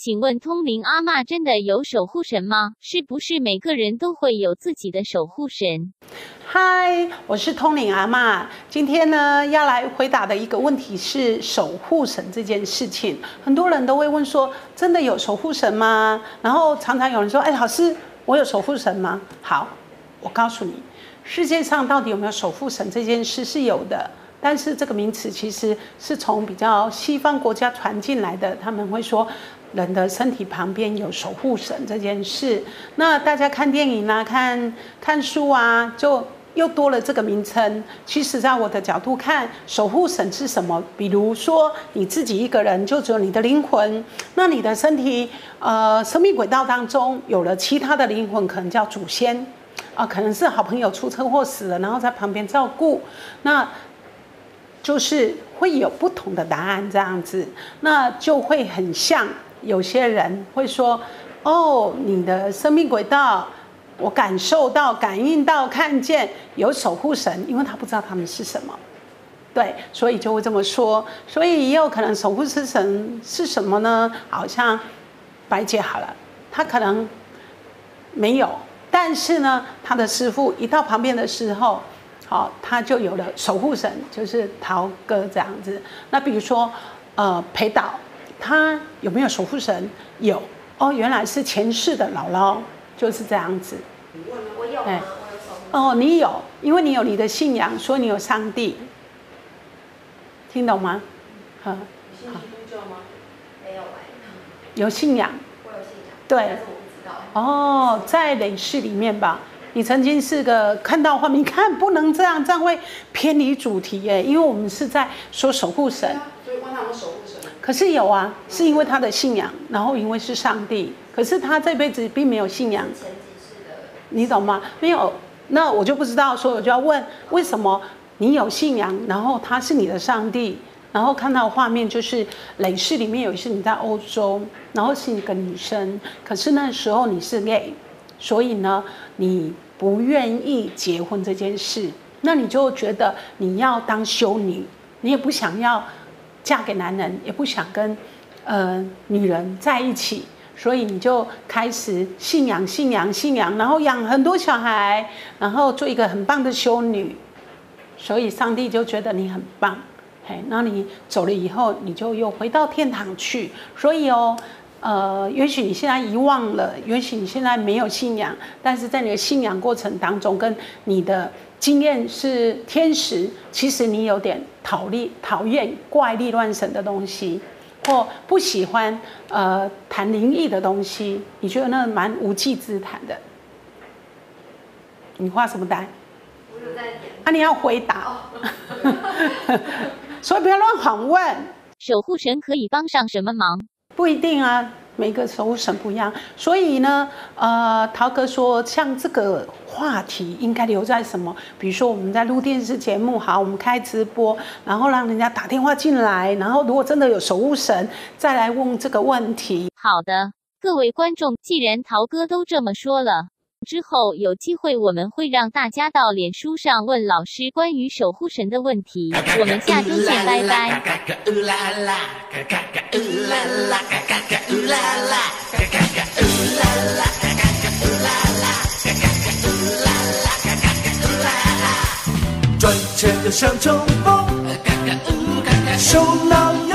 请问通灵阿嬷真的有守护神吗？是不是每个人都会有自己的守护神？嗨，我是通灵阿嬷。今天呢，要来回答的一个问题是守护神这件事情。很多人都会问说，真的有守护神吗？然后常常有人说，哎，老师，我有守护神吗？好，我告诉你，世界上到底有没有守护神这件事是有的。但是这个名词其实是从比较西方国家传进来的，他们会说人的身体旁边有守护神这件事。那大家看电影啊、看看书啊，就又多了这个名称。其实，在我的角度看，守护神是什么？比如说你自己一个人，就只有你的灵魂，那你的身体，呃，生命轨道当中有了其他的灵魂，可能叫祖先啊，可能是好朋友出车祸死了，然后在旁边照顾。那就是会有不同的答案这样子，那就会很像有些人会说：“哦，你的生命轨道，我感受到、感应到、看见有守护神，因为他不知道他们是什么，对，所以就会这么说。所以也有可能守护之神是什么呢？好像白姐好了，他可能没有，但是呢，他的师傅一到旁边的时候。好，他就有了守护神，就是陶哥这样子。那比如说，呃，裴导，他有没有守护神？有哦，原来是前世的姥姥，就是这样子。我我有吗？我有。哦，你有，因为你有你的信仰，说你有上帝。听懂吗？好。信基督教吗？没有哎。有信仰。我有信仰。对。哦，在累世里面吧。你曾经是个看到画面，你看不能这样，这样会偏离主题耶。因为我们是在说守护神。可是有啊，是因为他的信仰，然后因为是上帝。可是他这辈子并没有信仰。你懂吗？没有，那我就不知道，所以我就要问：为什么你有信仰，然后他是你的上帝，然后看到画面就是累世里面有一次你在欧洲，然后是一个女生，可是那时候你是 gay。所以呢，你不愿意结婚这件事，那你就觉得你要当修女，你也不想要嫁给男人，也不想跟呃女人在一起，所以你就开始信仰、信仰、信仰，然后养很多小孩，然后做一个很棒的修女，所以上帝就觉得你很棒，嘿，那你走了以后，你就又回到天堂去，所以哦。呃，也许你现在遗忘了，也许你现在没有信仰，但是在你的信仰过程当中，跟你的经验是天使，其实你有点讨厌讨厌怪力乱神的东西，或不喜欢呃谈灵异的东西，你觉得那蛮无稽之谈的。你画什么呆？我有在点。啊，你要回答。所以不要乱访问。守护神可以帮上什么忙？不一定啊，每个守护神不一样，所以呢，呃，陶哥说，像这个话题应该留在什么？比如说我们在录电视节目，好，我们开直播，然后让人家打电话进来，然后如果真的有守护神，再来问这个问题。好的，各位观众，既然陶哥都这么说了。之后有机会，我们会让大家到脸书上问老师关于守护神的问题。我们下周见，拜拜。赚钱要像冲锋，手拿。